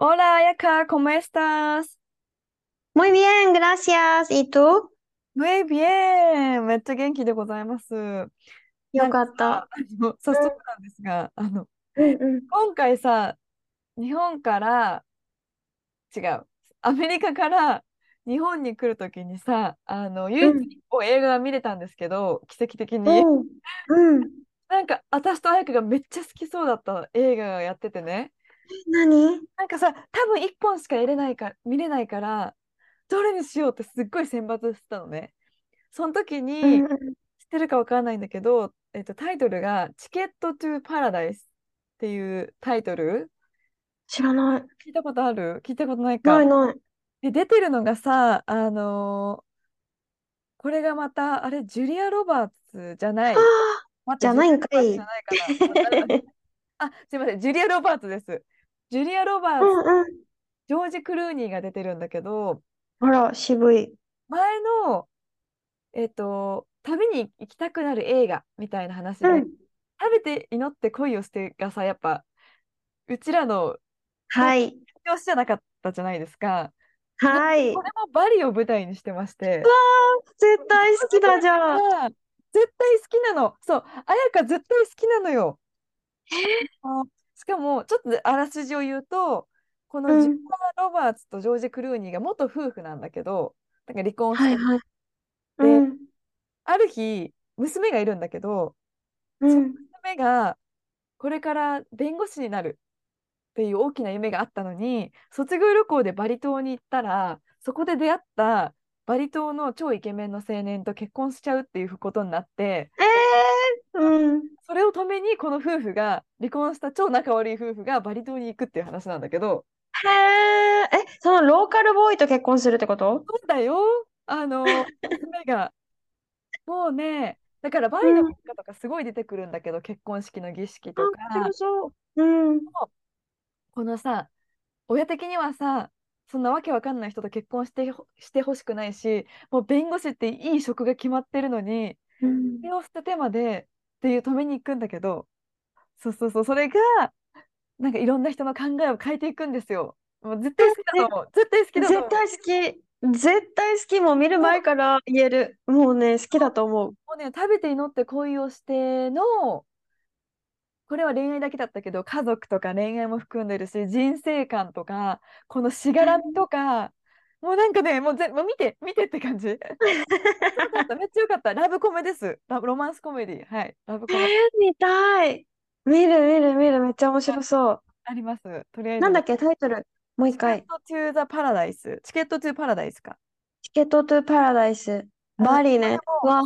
Hola, Ayaka, ¿cómo estás? Muy bien, gracias. ¿Y tú? Muy bien! めっちゃ元気でございます。よかった。あの早速なんですが、あの、うんうん。今回さ、日本から、違う、アメリカから日本に来るときにさ、あの、唯一一本映画が見れたんですけど、奇跡的に。うん。うん。なんか、私と彩香がめっちゃ好きそうだった映画がやっててね。何？なんかさ、多分一本しか見れないか、見れないから、どれにしようってすっごい選抜してたのね。その時に、知ってるかわからないんだけど、えっと、タイトルが「チケット・トゥ・パラダイス」っていうタイトル。知らない。聞いたことある？聞いたことないか。ないない。で出てるのがさあのーこれがまたあれジュリア・ロバーツじゃない。じゃないんかい。あすいませんジュリア・ロバーツですジュリア・ロバーあ。ツ、うんうん。ジョージ・クルーニーが出てるんだけどあら、渋い。前のえっと旅に行きたくなる映画みたいな話で、うん。食べて祈って恋をしてがさ、やっぱ、うちらのはい。調子じゃなかったじゃないですか。はい。これもバリを舞台にしてまして。絶対好きだじゃん。あ絶対好きなの。そう、彩香絶対好きなのよ。あしかも、ちょっとあらすじを言うと、このうんジュロバーツとジョージ・クルーニーが元夫婦なんだけど、なんか離婚して、はいはい。でうん。ある日、娘がいるんだけど、うん。娘がこれから弁護士になるっていう大きな夢があったのに卒業旅行でバリ島に行ったらそこで出会ったバリ島の超イケメンの青年と結婚しちゃうっていうことになってええうん。それを止めにこの夫婦が離婚した超仲悪い夫婦がバリ島に行くっていう話なんだけどへえ、え、そのローカルボーイと結婚するってこと？そうだよあの娘がもうねだからバリの文化とかすごい出てくるんだけど、結婚式の儀式とか。う。うん。このさ親的にはさそんなわけわかんない人と結婚してほしてほしくないしもう弁護士っていい職が決まってるのにうんそれを捨ててまでっていう止めに行くんだけどそうそうそうそれがなんかいろんな人の考えを変えていくんですよ。もう絶対好きだと思う絶対好きだと思う絶対好き。絶対好き。もう見る前から言える。もうね、好きだと思う。もうね食べて祈って恋をしてのこれは恋愛だけだったけど家族とか恋愛も含んでるし人生観とかこのしがらみとかもうなんかねもうぜもう見て見てって感じよかった めっちゃよかったラブコメですラブロマンスコメディはいラブコえーメ、見たい。見る見る見る。めっちゃ面白そう。ありますとりあえずなんだっけ、タイトル？もう一チケッ回。トトゥーザパラダイスチケットトゥーパラダイスかチケットトゥパラダイス。バリね。わ、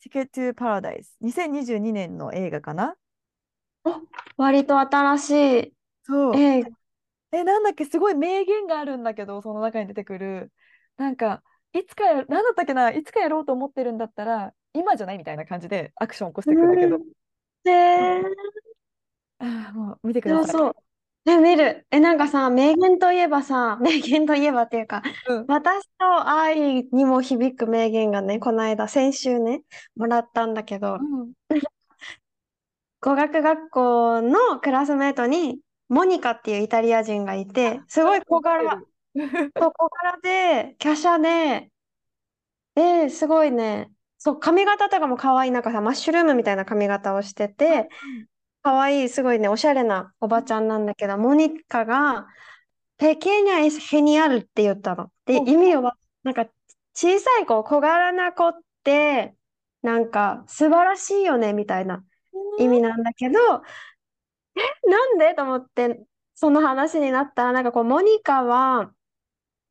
チケットトゥーパラダイス2022年の映画かな割と新しいそう映画。え、なんだっけ、すごい名言があるんだけど、その中に出てくる。なんか、いつかや、なんだったっけな、いつかやろうと思ってるんだったら、今じゃないみたいな感じでアクション起こしていくんだけど、へえ、ああ、もう見てください。面白そう。え、見る。え、なんかさ、名言といえばさ、名言といえばっていうか、うん私と愛にも響く名言がね、この間、先週ね、もらったんだけど、うん 語学学校のクラスメートに、モニカっていうイタリア人がいて、すごい小柄、そう小柄で、華奢で、で、すごいね、そう、髪型とかも可愛い、なんかさ、マッシュルームみたいな髪型をしてて、可愛い、すごいね、おしゃれなおばちゃんなんだけど、モニカが、pequeña es genial って言ったの。で、お。意味は、なんか、小さい子、小柄な子って、なんか、素晴らしいよね、みたいな意味なんだけど、え、なんで？と思って、その話になったら、なんかこう、モニカは、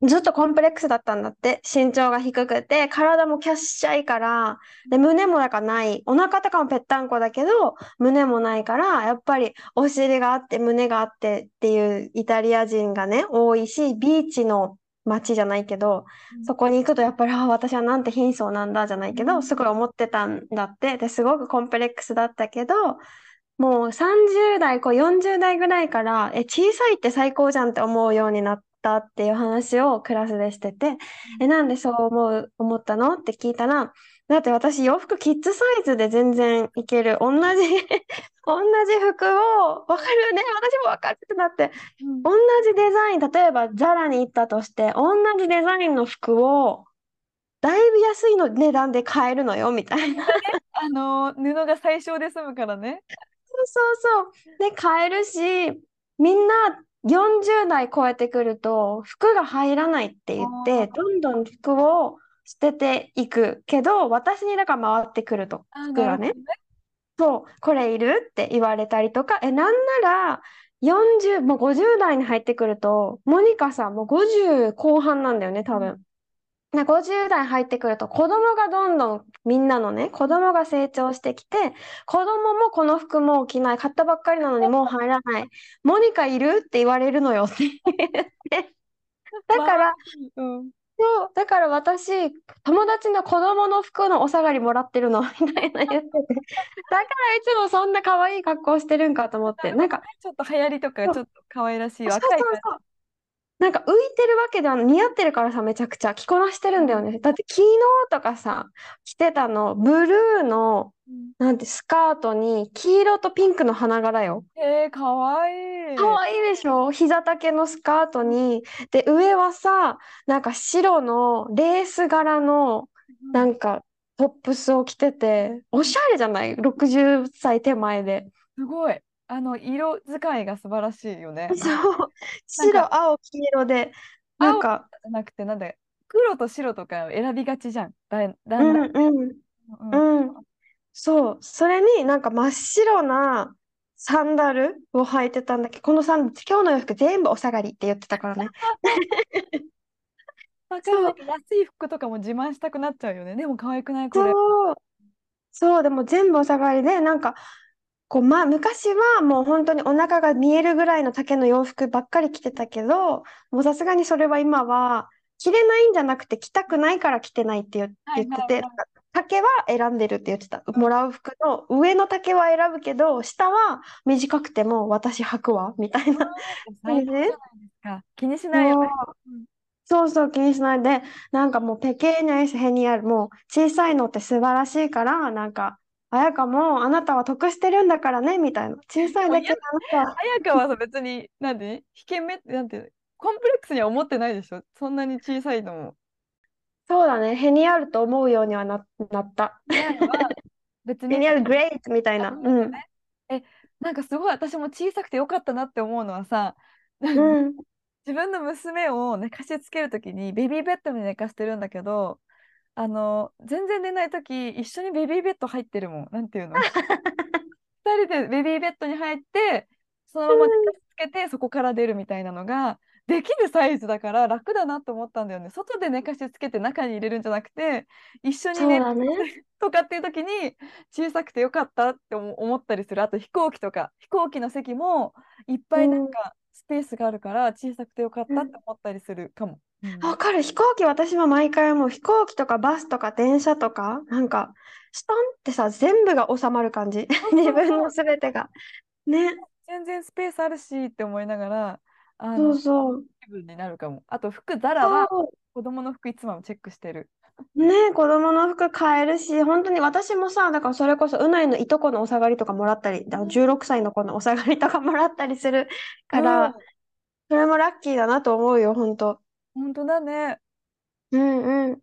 ずっとコンプレックスだったんだって。身長が低くて、体もキャッシャイから、で、胸もだからない。お腹とかもぺったんこだけど、胸もないから、やっぱりお尻があって、胸があってっていうイタリア人がね、多いし、ビーチの街じゃないけど、そこに行くとやっぱり、ああ、私はなんて貧相なんだじゃないけど、うんすごい思ってたんだって。で、すごくコンプレックスだったけど、もう30代、こう40代ぐらいから、え、小さいって最高じゃんって思うようになったっていう話をクラスでしてて、え、なんでそう思う、思ったの？って聞いたら、だって私洋服キッズサイズで全然いける。同じ、同じ服を、わかるよね？私もわかるってなって、うん同じデザイン、例えばザラに行ったとして、同じデザインの服を、だいぶ安いの値段で買えるのよ、みたいな。あの布が最小で済むからね。そうそう。で、買えるし、みんな40代超えてくると、服が入らないって言っあて、どんどん服を捨てていくけど、私にだから回ってくると、あ服がね。そう、これいるって言われたりとか、え、なんなら、40、もう50代に入ってくると、モニカさんもう50後半なんだよね、多分。で50代入ってくると、子供がどんどん、みんなのね、子供が成長してきて、子供もこの服もう着ない、買ったばっかりなのに もう入らない。モニカいるって言われるのよって。だから、うん、そう、だから私、友達の子供の服のお下がりもらってるの、みたいな言ってて。だからいつもそんな可愛い格好してるんかと思って。なんか、ちょっと流行りとかちょっと可愛らしい若い。なんか浮いてるわけでは似合ってるからさ、めちゃくちゃ着こなしてるんだよね。だって昨日とかさ、着てたの、ブルーの、なんてスカートに黄色とピンクの花柄よ。えー、かわいい。可愛いでしょ？膝丈のスカートに、で、上はさ、なんか白のレース柄の、うんなんかトップスを着てて、おしゃれじゃない ?60 歳手前で。すごい。あの色使いが素晴らしいよね。そう。白、青、黄色で、なんか、じゃなくてなんだよ黒と白とか選びがちじゃん。だだうんんだんうん。うんうん。そう。それになんか真っ白なサンダルを履いてたんだけど、このサン、今日の洋服全部お下がりって言ってたからね。わかる安い服とかも自慢したくなっちゃうよね。でも可愛くないこれ。そう。そう、でも全部お下がりで、なんか、こう、まあ、昔はもう本当にお腹が見えるぐらいの丈の洋服ばっかり着てたけど、もうさすがにそれは今は、着れないんじゃなくて着たくないから着てないって言ってて、はいなんか丈は選んでるって言ってた。もらう服の上の丈は選ぶけど、下は短くても私履くわ、みたいな。最高じ。気にしないよそうそう、気にしないで、なんかもうペケーニャエスヘニアル、もう小さいのって素晴らしいから、なんか、綾香もあなたは得してるんだからね、みたいな。小さいだけであなたは。綾香はさ別に、なんで、引け目って、なんて、コンプレックスには思ってないでしょ？そんなに小さいのも。そうだね、ヘニアルと思うようにはな、なった。別にヘニアルグレートみたいな。うん。なんかすごい私も小さくてよかったなって思うのはさ、うん。自分の娘を寝かしつけるときにベビーベッドに寝かしてるんだけど、あの、全然寝ないとき一緒にベビーベッド入ってるもん。なんていうの？二人でベビーベッドに入って、そのままつけてそこから出るみたいなのができるサイズだから楽だなと思ったんだよね。外で寝かしつけて中に入れるんじゃなくて、一緒に寝るね。とかっていう時に小さくてよかったって思思ったりする。あと飛行機とか、飛行機の席もいっぱいなんかスペースがあるから小さくてよかったって思ったりするかも。うんわかる。飛行機、私も毎回もう飛行機とかバスとか電車とか、なんか、ストンってさ、全部が収まる感じ。自分のすべてが。ね。全然スペースあるしって思いながら、あそうのそう。気分になるかも。あと服、ザラはそ子供の服いつもチェックしてる。う。ね、子供の服買えるし、本当に私もさ、だからそれこそ、うないのいとこのお下がりとかもらったり、だから16歳の子のお下がりとかもらったりするから、うんそれもラッキーだなと思うよ、本当。本当だね。うんうん。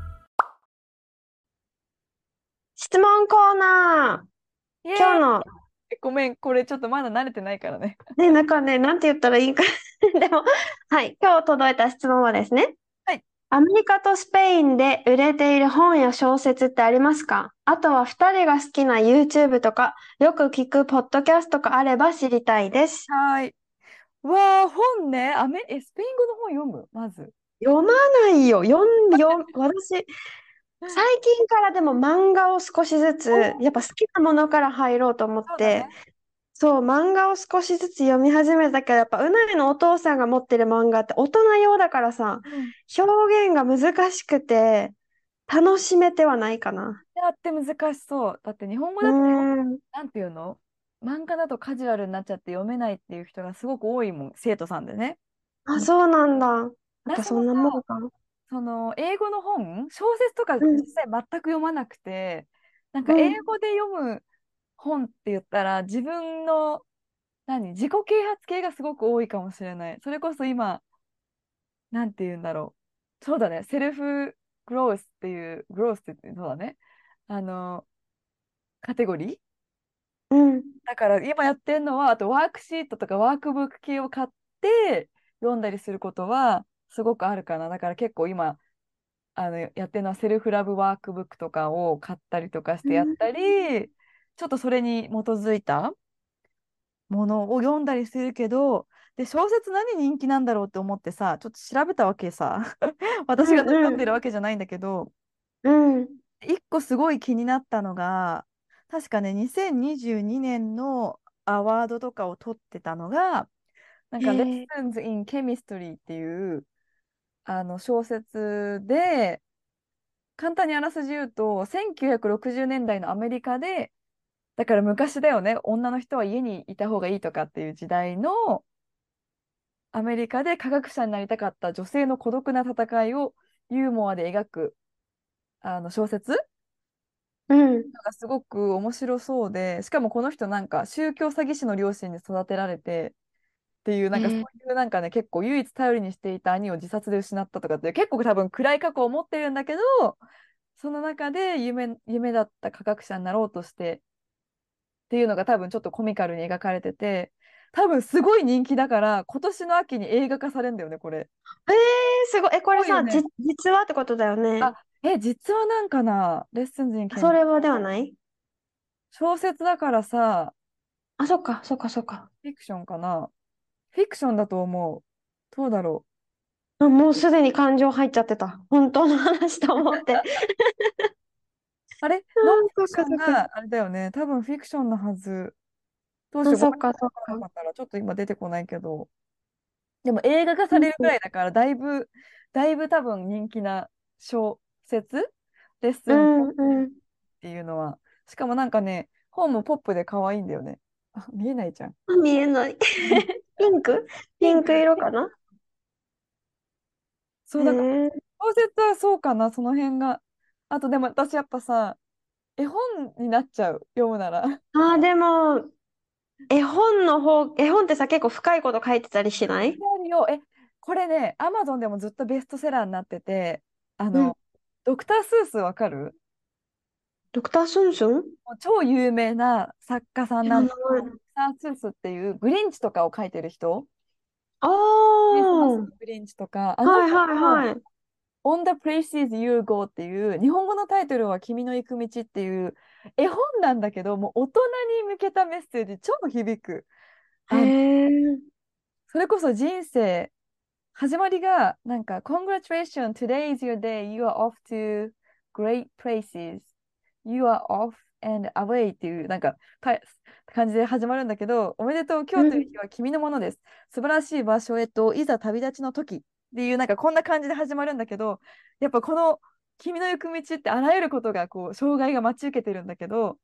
質問コーナー。今日の、えごめん、これちょっとまだ慣れてないからね。ね、なんかね、なんて言ったらいいか。でも、はい、今日届いた質問はですね。はい。アメリカとスペインで売れている本や小説ってありますか？あとは二人が好きな YouTube とか、よく聞くポッドキャストとかあれば知りたいです。はーい。わあ、本ね。アメ、え、スペイン語の本読む？まず。読まないよ。読ん、読、私、最近からでも漫画を少しずつ、おやっぱ好きなものから入ろうと思ってそうだね、そう、漫画を少しずつ読み始めたけど、やっぱうないのお父さんが持ってる漫画って大人用だからさ、うん表現が難しくて、楽しめてはないかな。やって難しそう。だって日本語うだと、ーん。なんていうの？漫画だとカジュアルになっちゃって読めないっていう人がすごく多いもん、生徒さんでね。あ、そうなんだ。やっぱ私そんなもさもんか。その英語の本、小説とかうん実際全く読まなくて、なんかうん英語で読む本って言ったら自分の何自己啓発系がすごく多いかもしれない。それこそ今、なんて言うんだろう。そうだね、セルフグロースっていう、グロースって言ってそうだね。あの、カテゴリー？うん。だから今やってるのは、あとワークシートとかワークブック系を買って読んだりすることはすごくあるかな。だから結構今、あのやってるのはセルフラブワークブックとかを買ったりとかしてやったり、ちょっとそれに基づいたものを読んだりするけど、で、小説何人気なんだろうって思ってさ、ちょっと調べたわけさ。私がうんうん読んでるわけじゃないんだけど、うん。一個すごい気になったのが、確かね、2022年のアワードとかを取ってたのが、なんか、Lessons in Chemistry っていうあの小説で、簡単にあらすじ言うと、1960年代のアメリカで、だから昔だよね、女の人は家にいた方がいいとかっていう時代のアメリカで科学者になりたかった女性の孤独な戦いをユーモアで描くあの小説うん。がすごく面白そうで、しかもこの人なんか宗教詐欺師の両親に育てられてっていう、なんかそういうなんかね、結構唯一頼りにしていた兄を自殺で失ったとかって結構多分暗い過去を持ってるんだけど、その中で夢、夢だった科学者になろうとしてっていうのが多分ちょっとコミカルに描かれてて、多分すごい人気だから、今年の秋に映画化されるんだよね、これ。えー、すごい。え、これさ、ねじ、実話ってことだよね。あ、え、実はなんかな、レッスンズインケンそれはではない？小説だからさ、あ、そっか、そっか、そっか。フィクションかなフィクションだと思う。どうだろあもうすでに感情入っちゃってた。本当の話と思って。う。あれ？あノンフィクションがあれだよね。多分フィクションのはず。どうしあ、よう。か、そっか。ったら、ちょっと今出てこないけど。でも映画化されるくらいだから、だいぶ、だいぶ多分人気な小説？レッスうンっん、うん。ていうのは。しかもなんかね、本もポップで可愛いんだよね。あ、見えないじゃん。あ見えない。ピンク？ピンク色かな？そうだから、へえ小説はそうかな、その辺が。あとでも私やっぱさ、絵本になっちゃう、読むなら。あ、でも、絵本の方、絵本ってさ、結構深いこと書いてたりしない？え、これね、アマゾンでもずっとベストセラーになってて、あうんの、ドクター・スースわかる？ドクター・スンスン？もう超有名な作家さんなんだ。けど、ドクター・スースっていうグリンチとかを書いてる人、ああのグリンチとか、あのはいはいはい。On the Places You Go っていう、日本語のタイトルは君の行く道っていう絵本なんだけど、もう大人に向けたメッセージ超響く。へえ。それこそ人生、始まりが、なんか、Congratulations, today is your day, you are off to great places, you are off and away っていう、なんか、た感じで始まるんだけど、おめでとう、今日という日は君のものです。素晴らしい場所へと、いざ旅立ちの時っていう、なんか、こんな感じで始まるんだけど、やっぱこの、君の行く道ってあらゆることが、こう、障害が待ち受けてるんだけど、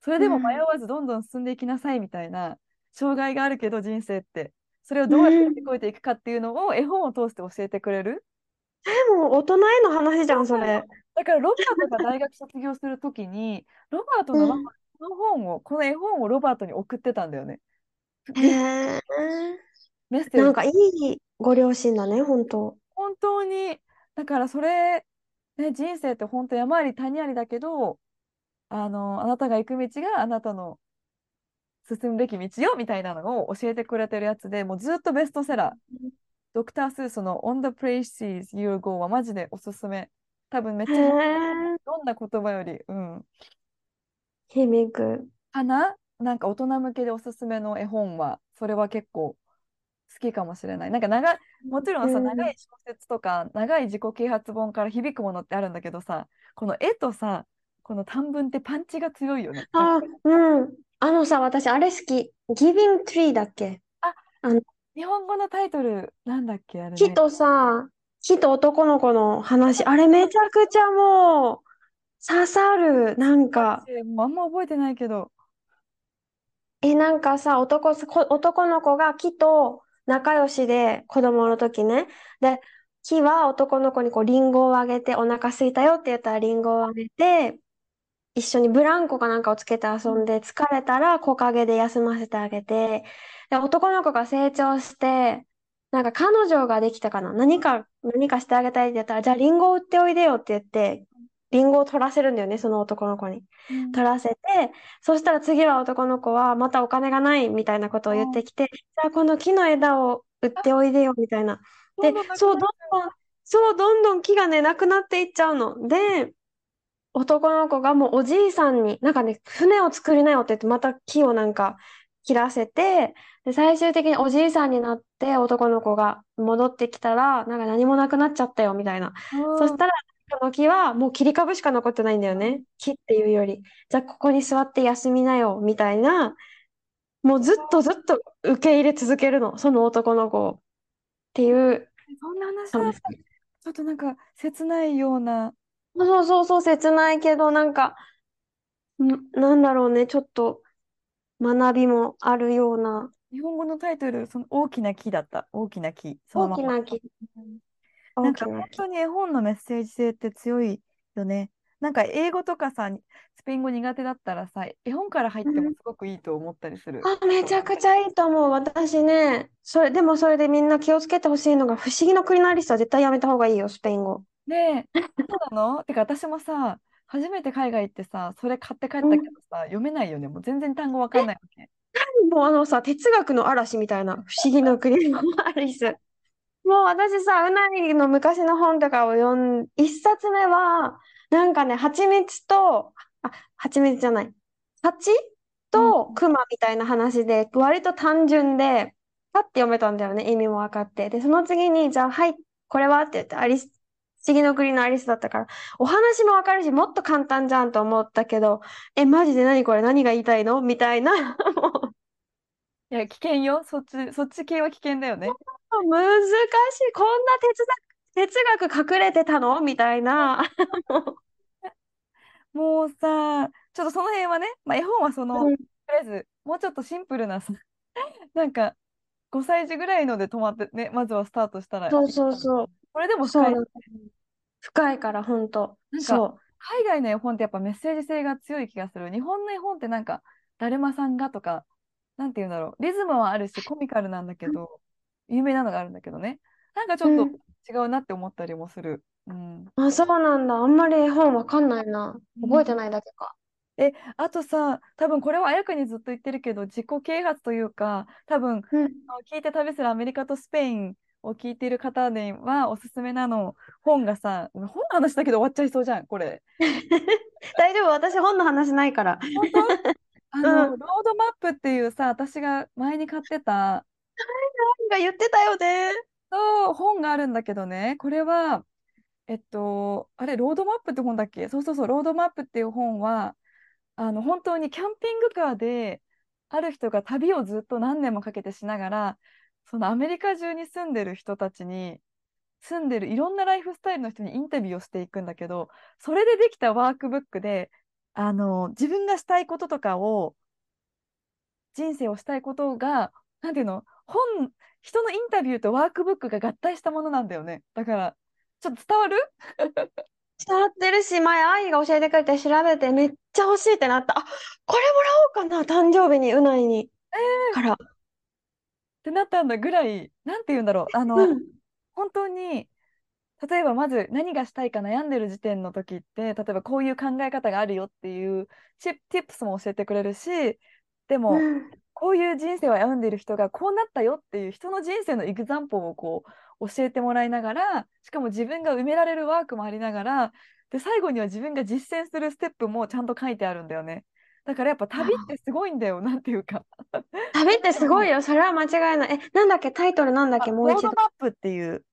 それでも迷わずどんどん進んでいきなさいみたいな、障害があるけど、人生って。それをどうやって乗り越えていくかっていうのを絵本を通して教えてくれる。でも大人への話じゃん、それ。だからロバートが大学卒業するときに、ロバートのママがこの本を、この絵本をロバートに送ってたんだよね。へえ。メッセージ。なんかいいご両親だね、本当。本本当に、だからそれ、ね、人生って本当山あり谷ありだけど、あの、あなたが行く道があなたの進むべき道よみたいなのを教えてくれてるやつで、もうずっとベストセラー。ドクター・スースの On the Places You Go はマジでおすすめ。多分めっちへゃえ、どんな言葉より、うん。響く。かな？なんか大人向けでおすすめの絵本は、それは結構好きかもしれない。なんか長い、もちろんさ、うん長い小説とか、長い自己啓発本から響くものってあるんだけどさ、この絵とさ、この短文ってパンチが強いよね。あ、うん。あのさ、私、あれ好き。Giving Tree だっけ？日本語のタイトル、なんだっけあれね。木とさ、木と男の子の話。あれめちゃくちゃもう、刺さる。なんか、もうあんま覚えてないけど。え、なんかさ、男男の子が木と仲良しで、子供の時ね。で、木は男の子にこう、リンゴをあげて、お腹空いたよって言ったらリンゴをあげて、一緒にブランコかなんかをつけて遊んで、疲れたら木陰で休ませてあげて、で、男の子が成長して、なんか彼女ができたかな？何か、何かしてあげたいって言ったら、じゃあリンゴを売っておいでよって言って、リンゴを取らせるんだよね、その男の子に。うん取らせて、そしたら次は男の子はまたお金がないみたいなことを言ってきて、じゃあこの木の枝を売っておいでよみたいな。で、そう、どんどん、そう、どんどん木がね、なくなっていっちゃうの。で、男の子がもうおじいさんに、なんかね、船を作りなよって言って、また木をなんか切らせて、で、最終的におじいさんになって男の子が戻ってきたら、なんか何もなくなっちゃったよみたいな。そしたら、その木はもう切り株しか残ってないんだよね。木っていうより。じゃあ、ここに座って休みなよ、みたいな。もうずっとずっと受け入れ続けるの、その男の子を。っていう。そんな話。ちょっとなんか切ないような。そうそうそう、切ないけど、なんか、んなんだろうね、ちょっと学びもあるような、日本語のタイトル、その大きな木だった。大きな木。そのまま。大きな木。なんか本大きな木。当に絵本のメッセージ性って強いよね。なんか英語とかさ、スペイン語苦手だったらさ、絵本から入ってもすごくいいと思ったりする。あ、めちゃくちゃいいと思う。私ね、それ、でもそれでみんな気をつけてほしいのが、不思議の国のアリスは絶対やめた方がいいよ、スペイン語。ねえ、そうなの？てか私もさ、初めて海外行ってさ、それ買って帰ったけどさ、読めないよね。もう全然単語わかんないわけ。もうあのさ、哲学の嵐みたいな、不思議の国の アリス。もう私さ、うないの昔の本とかを読ん、一冊目は、なんかね、蜂蜜と、あ、蜂蜜じゃない。蜂と熊みたいな話で、割と単純で、パッて読めたんだよね、意味も分かって。で、その次に、じゃあ、はい、これは？って言って、アリス、不思議の国のアリスだったから、お話も分かるし、もっと簡単じゃんと思ったけど、え、マジで何これ？何が言いたいの？みたいな、もう、いや、危険よ。そっち、そっち系は危険だよね。難しい。こんな哲学、哲学隠れてたの？みたいな。もうさ、ちょっとその辺はね、まあ、絵本はその、うんとりあえず、もうちょっとシンプルなさ、なんか、5歳児ぐらいので止まってね、まずはスタートしたらそうそうそう。これでも深い。深いから、本当。なんかそう。海外の絵本ってやっぱメッセージ性が強い気がする。日本の絵本ってなんか、だるまさんがとか、なんて言うんだろう。リズムはあるし、コミカルなんだけど、有名なのがあるんだけどね。なんかちょっとうん違うなって思ったりもする。うん。あ、そうなんだ。あんまり絵本わかんないな。うん覚えてないだけか。あとさ、多分これは綾香にずっと言ってるけど、自己啓発というか、多分うん。聞いて旅するアメリカとスペインを聞いている方にはおすすめなの、本がさ、本の話だけど終わっちゃいそうじゃん、これ。大丈夫。私本の話ないから。あの、うんロードマップっていうさ、私が前に買ってた、なんか言ってたよね。そう本があるんだけどね、これは、えっと、あれ、ロードマップって本だっけ？そうそうそう、ロードマップっていう本は、あの、本当にキャンピングカーで、ある人が旅をずっと何年もかけてしながら、そのアメリカ中に住んでる人たちに、住んでるいろんなライフスタイルの人にインタビューをしていくんだけど、それでできたワークブックで、あの、自分がしたいこととかを、人生をしたいことが、なんていうの、本、人のインタビューとワークブックが合体したものなんだよね。だから、ちょっと伝わる？伝わってるし、前、愛が教えてくれて調べてめっちゃ欲しいってなった。あ、これもらおうかな。誕生日に、うないに。から。ってなったんだぐらい、なんて言うんだろう。あの、うん。本当に例えばまず何がしたいか悩んでる時点の時って例えばこういう考え方があるよっていうチップ、ティップスも教えてくれるしでも、うんこういう人生を歩んでいる人がこうなったよっていう人の人生のエグザンポをこう教えてもらいながらしかも自分が埋められるワークもありながらで最後には自分が実践するステップもちゃんと書いてあるんだよね。だからやっぱ旅ってすごいんだよなんていうか。旅ってすごいよ。それは間違いない。え、なんだっけ？タイトルなんだっけ？もう一度。ロードマップっていう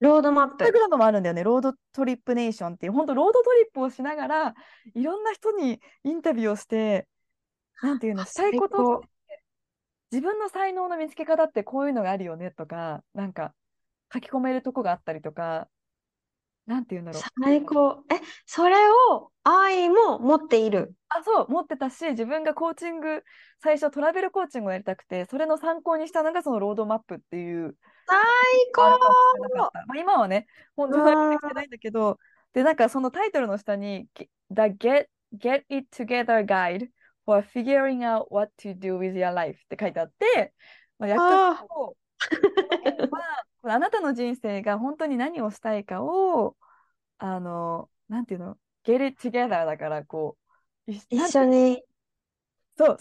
Roadmap。インスタグラムもあるんだよね。 Roadtrip Nation っていう、本当 road tripをしながら、いろんな人にインタビューをして、なんていうの、あしたいこと自分の才能の見つけ方ってこういうのがあるよねとか、なんか書き込めるとこがあったりとか、なんていうんだろう。最高。え、それを愛も持っている。あ、そう、持ってたし、自分がコーチング、最初トラベルコーチングをやりたくて、それの参考にしたのがそのロードマップっていう、最高。まあ、今はね、本当にできてないんだけど、で、なんかそのタイトルの下に、The Get, Get It Together Guide for Figuring Out What to Do with Your Life って書いてあって、まあ、訳すと、まあ、なたの人生が本当に何をしたいかを、あの、なんていうの、Get It Together だから、こう、一緒に。そう、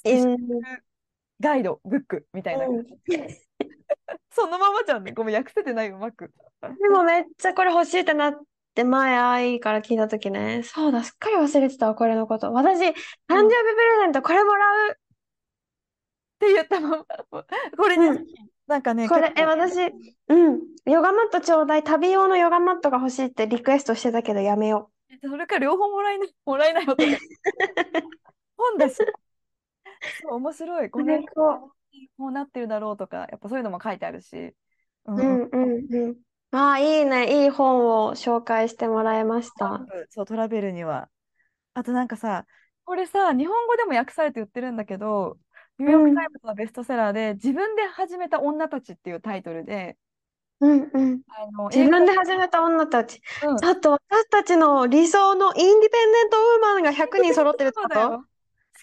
ガイド、ブックみたいな。うん そのままじゃんね。ごめん、訳せてないうまく。でもめっちゃこれ欲しいってなって前愛から聞いたときね。そうだ、すっかり忘れてたわ、これのこと。私、誕生日プレゼントこれもらう。って言ったまま、これね、うんなんかね、これ、え、私、うん。ヨガマットちょうだい。旅用のヨガマットが欲しいってリクエストしてたけどやめよそれから両方 もらえない、もらえないよ。本だし。そう、面白い。う。5年最高。こうなってるだろうとか、やっぱそういうのも書いてあるし。うんううんんうんうん。ああ、いいね。いい本を紹介してもらいました。そう、トラベルには。あとなんかさ、これさ、日本語でも訳されて売ってるんだけど、ニューヨーク・タイムズのベストセラーで、自分で始めた女たちっていうタイトルで、うんうん。あの自分で始めた女たち。うんちょっと私たちの理想のインディペンデントウーマンが100人揃ってるってこと？好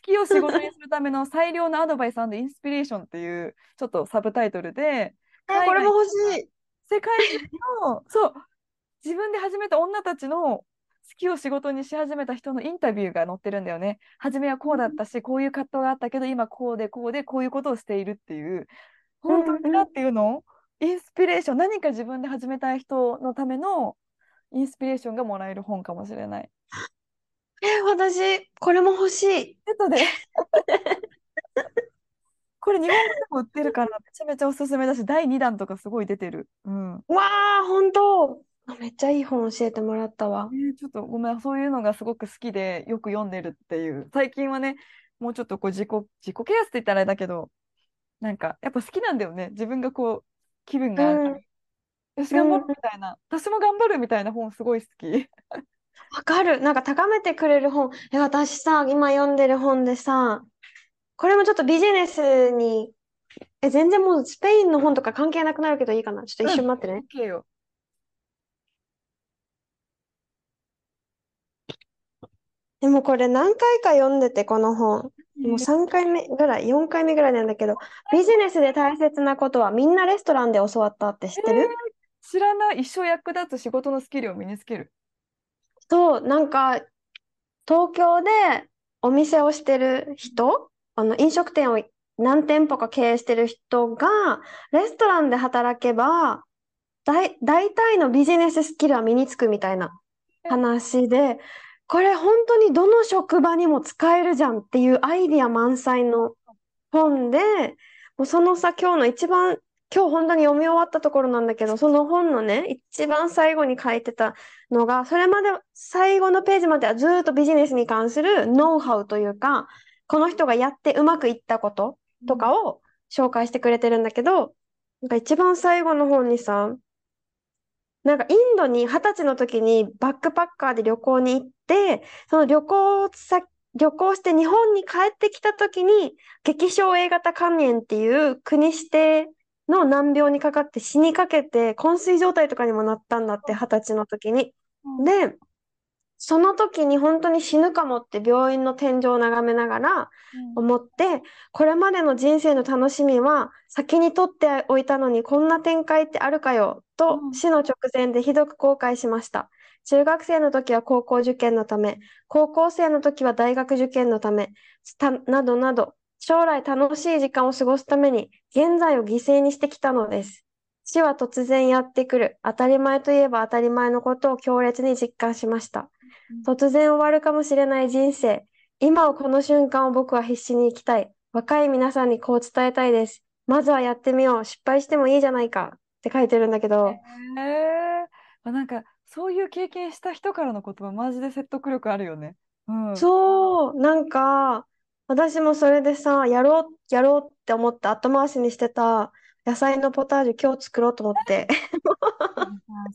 きを仕事にするための最良のアドバイスインスピレーションっていうちょっとサブタイトルで、え、これも欲しい。世界中の、そう、自分で始めた女たちの好きを仕事にし始めた人のインタビューが載ってるんだよね。初めはこうだったし、こういう葛藤があったけど、今こうでこうでこういうことをしているっていう、本当になんていうの？インスピレーション、何か自分で始めたい人のためのインスピレーションがもらえる本かもしれない。え、私、これも欲しい。セットでこれ日本語でも売ってるからめちゃめちゃおすすめだし、第2弾とかすごい出てる。うん。わあ、本当。あめっちゃいい本教えてもらったわ。えーちょっとごめん、そういうのがすごく好きでよく読んでるっていう。最近はね、もうちょっとこう自己、自己啓発って言ったらあれだけど、なんかやっぱ好きなんだよね。自分がこう、気分が上がる。よし、頑張るみたいな。私も頑張るみたいな本すごい好き。わかる。なんか高めてくれる本。え、私さ、今読んでる本でさ、これもちょっとビジネスに、え、全然もうスペインの本とか関係なくなるけどいいかな。ちょっと一瞬待ってね。OK よ。でもこれ何回か読んでて、この本。もう3回目ぐらい、4回目ぐらいなんだけど、ビジネスで大切なことはみんなレストランで教わったって知ってる？知らない。一生役立つ仕事のスキルを身につける。そう、なんか、東京でお店をしてる人、あの、飲食店を何店舗か経営してる人が、レストランで働けば、大、大体のビジネススキルは身につくみたいな話で、これ本当にどの職場にも使えるじゃんっていうアイディア満載の本で、もうそのさ、今日の一番、今日本当に読み終わったところなんだけど、その本のね、一番最後に書いてたのが、それまで、最後のページまではずっとビジネスに関するノウハウというか、この人がやってうまくいったこととかを紹介してくれてるんだけど、なんか一番最後の本にさ、なんかインドに二十歳の時にバックパッカーで旅行に行って、その旅行先、旅行して日本に帰ってきた時に、激症 A 型肝炎っていう国指定の難病にかかって死にかけて、昏睡状態とかにもなったんだって、二十歳の時に。で、その時に本当に死ぬかもって病院の天井を眺めながら思って、これまでの人生の楽しみは先に取っておいたのにこんな展開ってあるかよとうん死の直前でひどく後悔しました。中学生の時は高校受験のため、高校生の時は大学受験のため、たなどなど、将来楽しい時間を過ごすために現在を犠牲にしてきたのです。死は突然やってくる。当たり前といえば当たり前のことを強烈に実感しました。突然終わるかもしれない人生。今をこの瞬間を僕は必死に生きたい。若い皆さんにこう伝えたいです。まずはやってみよう。失敗してもいいじゃないか。って書いてるんだけど。へえあなんかそういう経験した人からの言葉マジで説得力あるよね。うん。そう、なんか、私もそれでさ、やろう、やろうって思って後回しにしてた野菜のポタージュ今日作ろうと思って。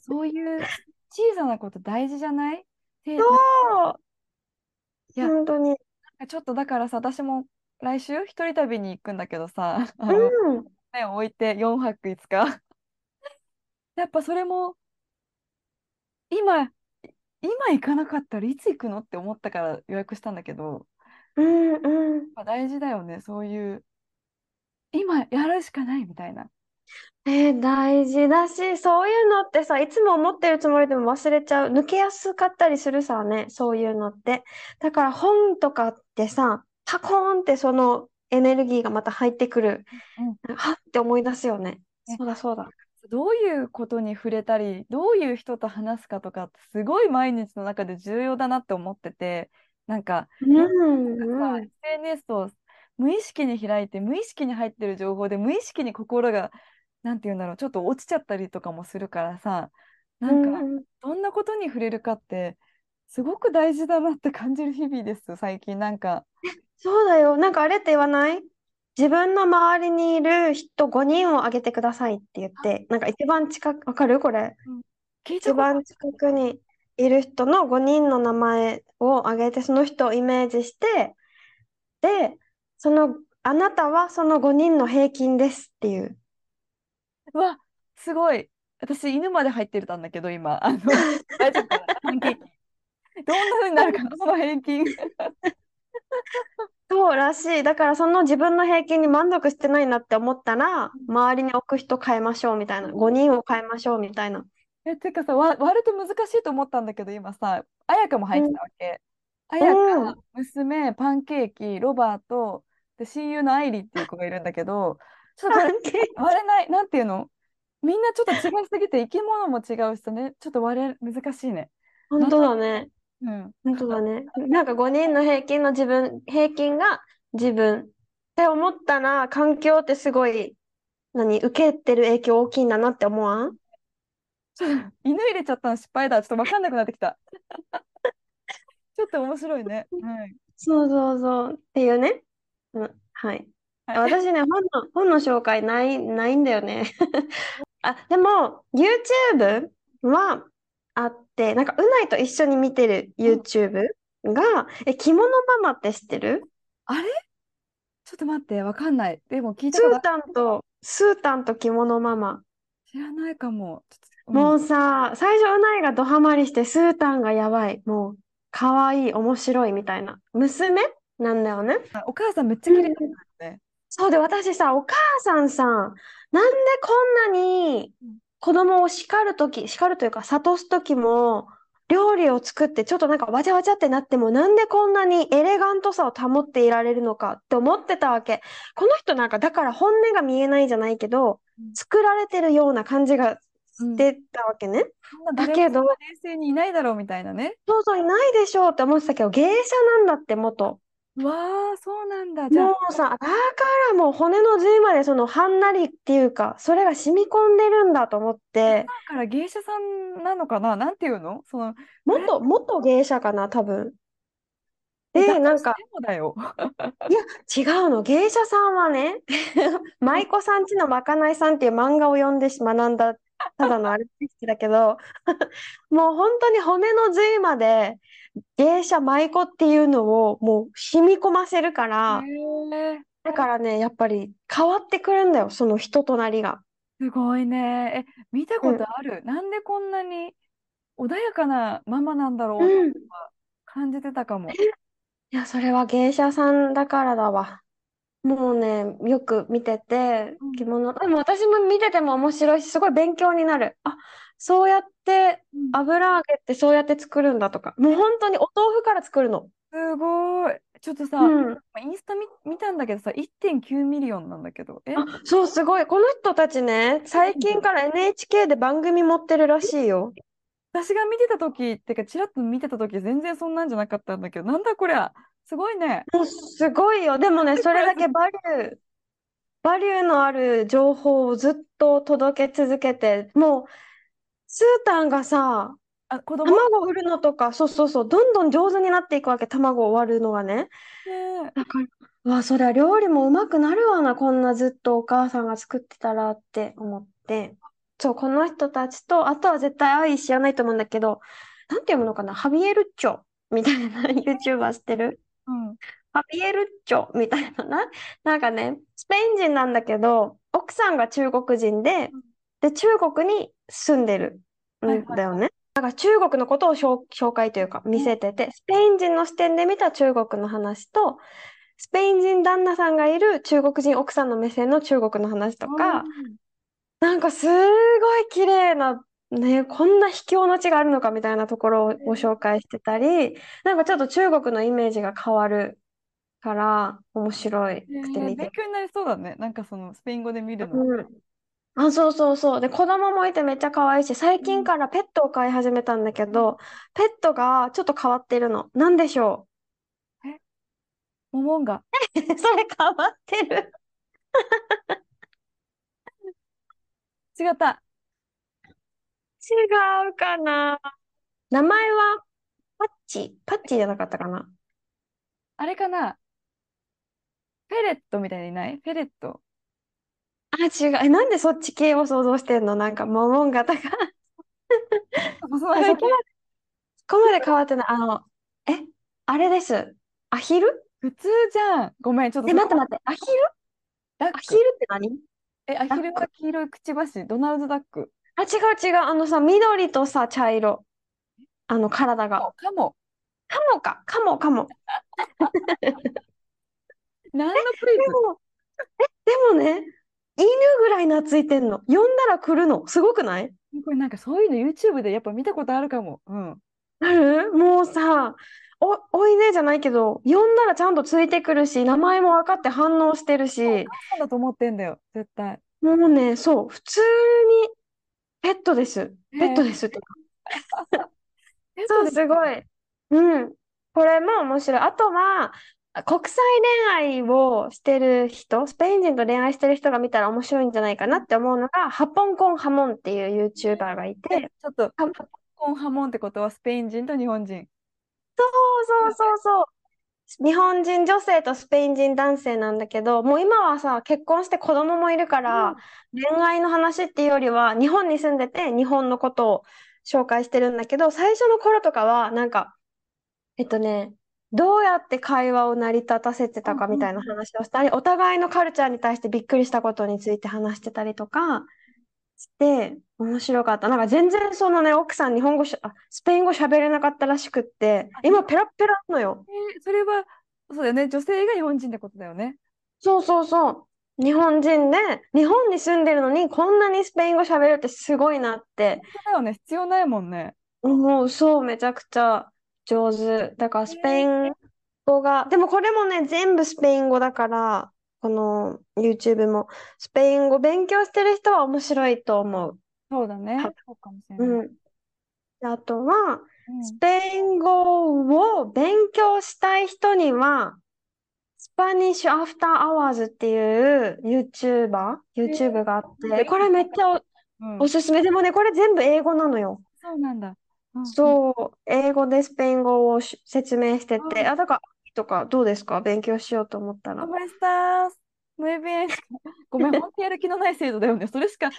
そういう小さなこと大事じゃない？で、なんそういや本当に。かちょっとだからさ私も来週一人旅に行くんだけどさあの、うん。ね、置いて4泊5日 やっぱそれも今今行かなかったらいつ行くのって思ったから予約したんだけどうんうん。やっぱ大事だよねそういう今やるしかないみたいな。えー大事だし、そういうのってさ、いつも思ってるつもりでも忘れちゃう。抜けやすかったりするさね、そういうのって。だから本とかってさ、パコーンってそのエネルギーがまた入ってくる。はっって思い出すよね。ねそうだそうだ。どういうことに触れたりどういう人と話すかとかってすごい毎日の中で重要だなって思っててなんかうんさ、うん。SNS を無意識に開いて無意識に入ってる情報で無意識に心がなんて言うんだろうちょっと落ちちゃったりとかもするからさなんかうんうん。どんなことに触れるかってすごく大事だなって感じる日々です最近なんか。そうだよ。なんかあれって言わない？自分の周りにいる人5人を挙げてくださいって言って、なんか一番近く、わかる？これ。一聞いたこと番近くにいる人の5人の名前を挙げて、その人をイメージして、で、その、あなたはその5人の平均ですっていう。うわすごい私犬まで入ってたんだけど今あの大丈夫かなパンケーキどんな風になるかなその平均そうらしい。だからその自分の平均に満足してないなって思ったら、周りに置く人変えましょうみたいな。5人を変えましょうみたいな。え、てかさ、わ割ると難しいと思ったんだけど、今さ、彩香も入ってたわけ。彩香、娘、パンケーキ、ロバート、で、親友の愛理っていう子がいるんだけど、ちょっと割れない、なんていうの？みんなちょっと違いすぎて、生き物も違うしさね、ちょっと割れ、難しいね。本当だね。うん。本当だね。なんか5人の平均の自分、平均が自分って思ったら、環境ってすごい、何、受けてる影響大きいんだなって思わん？ちょっと犬入れちゃったの失敗だ。ちょっと分かんなくなってきた。ちょっと面白いね。はい。そうそうそう。っていうね。うん、はい。はい私ね、本の、本の紹介ない、ないんだよね。あ、でも、YouTube はあって、なんか、うないと一緒に見てる YouTube が、え、着物ママって知ってる？あれ？ちょっと待って、分かんない。でも聞いたスータンと、スータンと着物ママ。知らないかも。ちょっともうさ、最初うないがドハマりして、スータンがやばい。もう、かわいい、面白いみたいな。娘なんだよね。あお母さんめっちゃ綺麗だよね。そうで、私さ、お母さんさ、なんでこんなに子供を叱るとき、叱るというか、諭すときも、料理を作ってちょっとなんかわちゃわちゃってなっても、なんでこんなにエレガントさを保っていられるのかって思ってたわけ。この人なんか、だから本音が見えないじゃないけどうん、作られてるような感じがうんしてたわけね。そんだけど冷静にいないだろうみたいなね。そうそう、いないでしょうって思ってたけど、芸者なんだって、元。うわあ、そうなんだ。じゃあもうさ、だからもう骨の髄までそのはんなりっていうか、それが染み込んでるんだと思って、だから芸者さんなのかな？なんていうの？その、元、元芸者かな、多分。で、なんかだよ。違うの、芸者さんはね、舞妓さんちのまかないさんっていう漫画を読んでし学んだ、ただのあれだけど、もう本当に骨の髄まで芸者舞妓っていうのをもう染み込ませるから、だからね、やっぱり変わってくるんだよ、その人となりが。すごいね。え、見たことある？なんでこんなに穏やかなママなんだろうとうん。感じてたかも。いや、それは芸者さんだからだわ。もうね、よく見てて、うん着物。でも私も見てても面白いし、すごい勉強になる。あ、そうやってうん油揚げってそうやって作るんだとか。もう本当にお豆腐から作るの。すごい。ちょっとさ、うん。インスタ見、見たんだけどさ、1.9 million なんだけど。え、あ、そう、すごい。この人たちね、最近から NHK で番組持ってるらしいよ。私が見てた時ってか、ちらっと見てた時全然そんなんじゃなかったんだけど、なんだこりゃ。すごいね。もうすごいよ。でもね、それだけバリュー、バリューのある情報をずっと届け続けて、もう、スータンがさ、あ、子供卵売るのとか、そうそうそう、どんどん上手になっていくわけ、卵を割るのがね。ねだから、うわ、そりゃ料理もうまくなるわな、こんなずっとお母さんが作ってたらって思って。そう、この人たちと、あとは絶対愛知らないと思うんだけど、なんて読むのかな、ハビエルッチョみたいな YouTuber 知ってる？うん。ハビエルッチョみたいなな、なんかね、スペイン人なんだけど、奥さんが中国人でうん、で、中国に住んでるんだよね。だから中国のことを紹紹介というか見せてて、スペイン人の視点で見た中国の話と、スペイン人旦那さんがいる中国人奥さんの目線の中国の話とか、なんかすごい綺麗な、ね、こんな秘境の地があるのかみたいなところをご紹介してたり、なんかちょっと中国のイメージが変わるから面白いくてね見て勉強になりそうだね。なんかそのスペイン語で見るの。うん。あ、そうそうそう。で、子供もいてめっちゃ可愛いし、最近からペットを飼い始めたんだけど、ペットがちょっと変わってるの。なんでしょモモンガ。う それ変わってる。違った。違うかな。名前は？パッチ。パッチじゃなかったかな。あれかなフェレットみたいにいない？フェレット。あ、違う。え、なんでそっち系を想像してんの？なんか、モモンガとか。あそこまで、そこまで変わってない。あの、え、あれです。アヒル？普通じゃん。ごめん、ちょっとえ、そこ待って待って。アヒル？ダアヒルって何？え、アヒルは黄色いくちばし、ドナルドダック。あ、違う違う。あのさ、緑とさ、茶色。あの、体が。あかも。カモか。カモ、カモ。何のクイでも、え、でもね、犬ぐらい懐いてんの？呼んだら来るの？すごくない？ズこれなんかそういうの YouTube でやっぱ見たことあるかも。うん。ある？もうさ、お、おいでじゃないけど、呼んだらちゃんとついてくるし、名前も分かって反応してるし、そうだと思ってんだよ、絶対。もうね、そう、普通にペットです。ペットですって。えそう、すごい。うん。これも面白い。あとは、国際恋愛をしてる人、スペイン人と恋愛してる人が見たら面白いんじゃないかなって思うのが、ハポンコンハモンっていう YouTuber がいて、ちょっと、ハコンハモンってことはスペイン人と日本人？そうそうそうそう。日本人女性とスペイン人男性なんだけど、もう今はさ、結婚して子供もいるから、恋愛の話っていうよりは、日本に住んでて日本のことを紹介してるんだけど、最初の頃とかは、なんか、えっとね、どうやって会話を成り立たせてたかみたいな話をしたり、お互いのカルチャーに対してびっくりしたことについて話してたりとかして、面白かった。なんか全然そのね、奥さん日本語しゃ、あ、スペイン語喋れなかったらしくって、今ペラッペラなのよ。えーそれは、そうだよね。女性が日本人ってことだよね。そうそうそう。日本人で、日本に住んでるのにこんなにスペイン語喋るってすごいなってそうだよね。必要ないもんね。思う。そう、めちゃくちゃ上手。だからスペイン語が、でもこれもね、全部スペイン語だから、この YouTube もスペイン語勉強してる人は面白いと思う。そうだねは。そうかもしれうない。ん。であとは、うんスペイン語を勉強したい人には、 Spanish After Hours っていう YouTuber、YouTube があって、これめっちゃおすすめ。でもね、これ全部英語なのよ。そうなんだ。うんそう、英語でスペイン語をし説明してて、うんあ、だから、とかどうですか？勉強しようと思ったら。¿Cómo estás? Muy bien. ごめん、本当やる気のない生徒だよね。それしか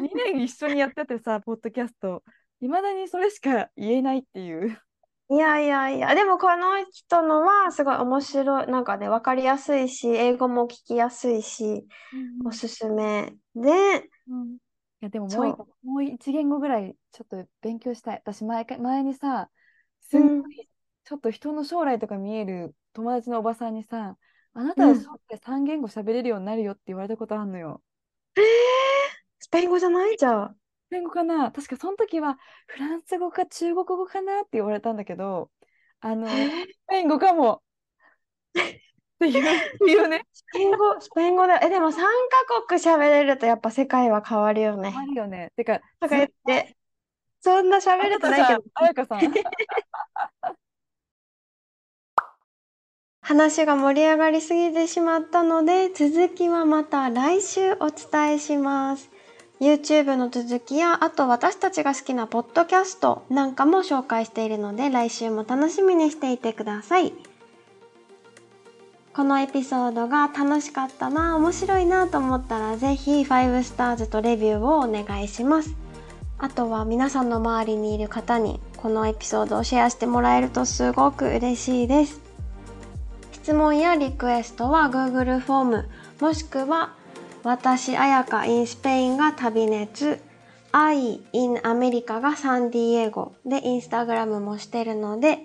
2年一緒にやっててさ、ポッドキャスト。いまだにそれしか言えないっていう。いやいやいや、でもこの人のはすごい面白い、なんかね、わかりやすいし、英語も聞きやすいし、おすすめで、うんやでももそうもう一言語ぐらいちょっと勉強したい。私前か前にさ、すんごいちょっと人の将来とか見える友達のおばさんにさ、あなたはうん将来3言語喋れるようになるよって言われたことあるのよ。えー、スペイン語じゃないじゃん。スペイン語かな確かその時はフランス語か中国語かなって言われたんだけど、あの、スえーペイン語かも。っていう、ね。スペイン語、スペイン語だ。え、でも3カ国喋れるとやっぱ世界は変わるよね。あるよね。てか、とか言って、そんな喋れてないけど。あやかさん。話が盛り上がりすぎてしまったので続きはまた来週お伝えします YouTube の続きやあと私たちが好きなポッドキャストなんかも紹介しているので来週も楽しみにしていてくださいこのエピソードが楽しかったな面白いなと思ったらぜひ5スターズとレビューをお願いします。あとは皆さんの周りにいる方にこのエピソードをシェアしてもらえるとすごく嬉しいです。質問やリクエストは Google フォームもしくは私あやか in スペインが旅熱。I in アメリカがサンディエゴでインスタグラムもしてるので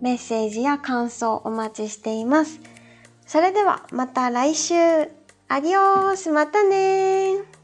メッセージや感想お待ちしています。それではまた来週。アディオースまたね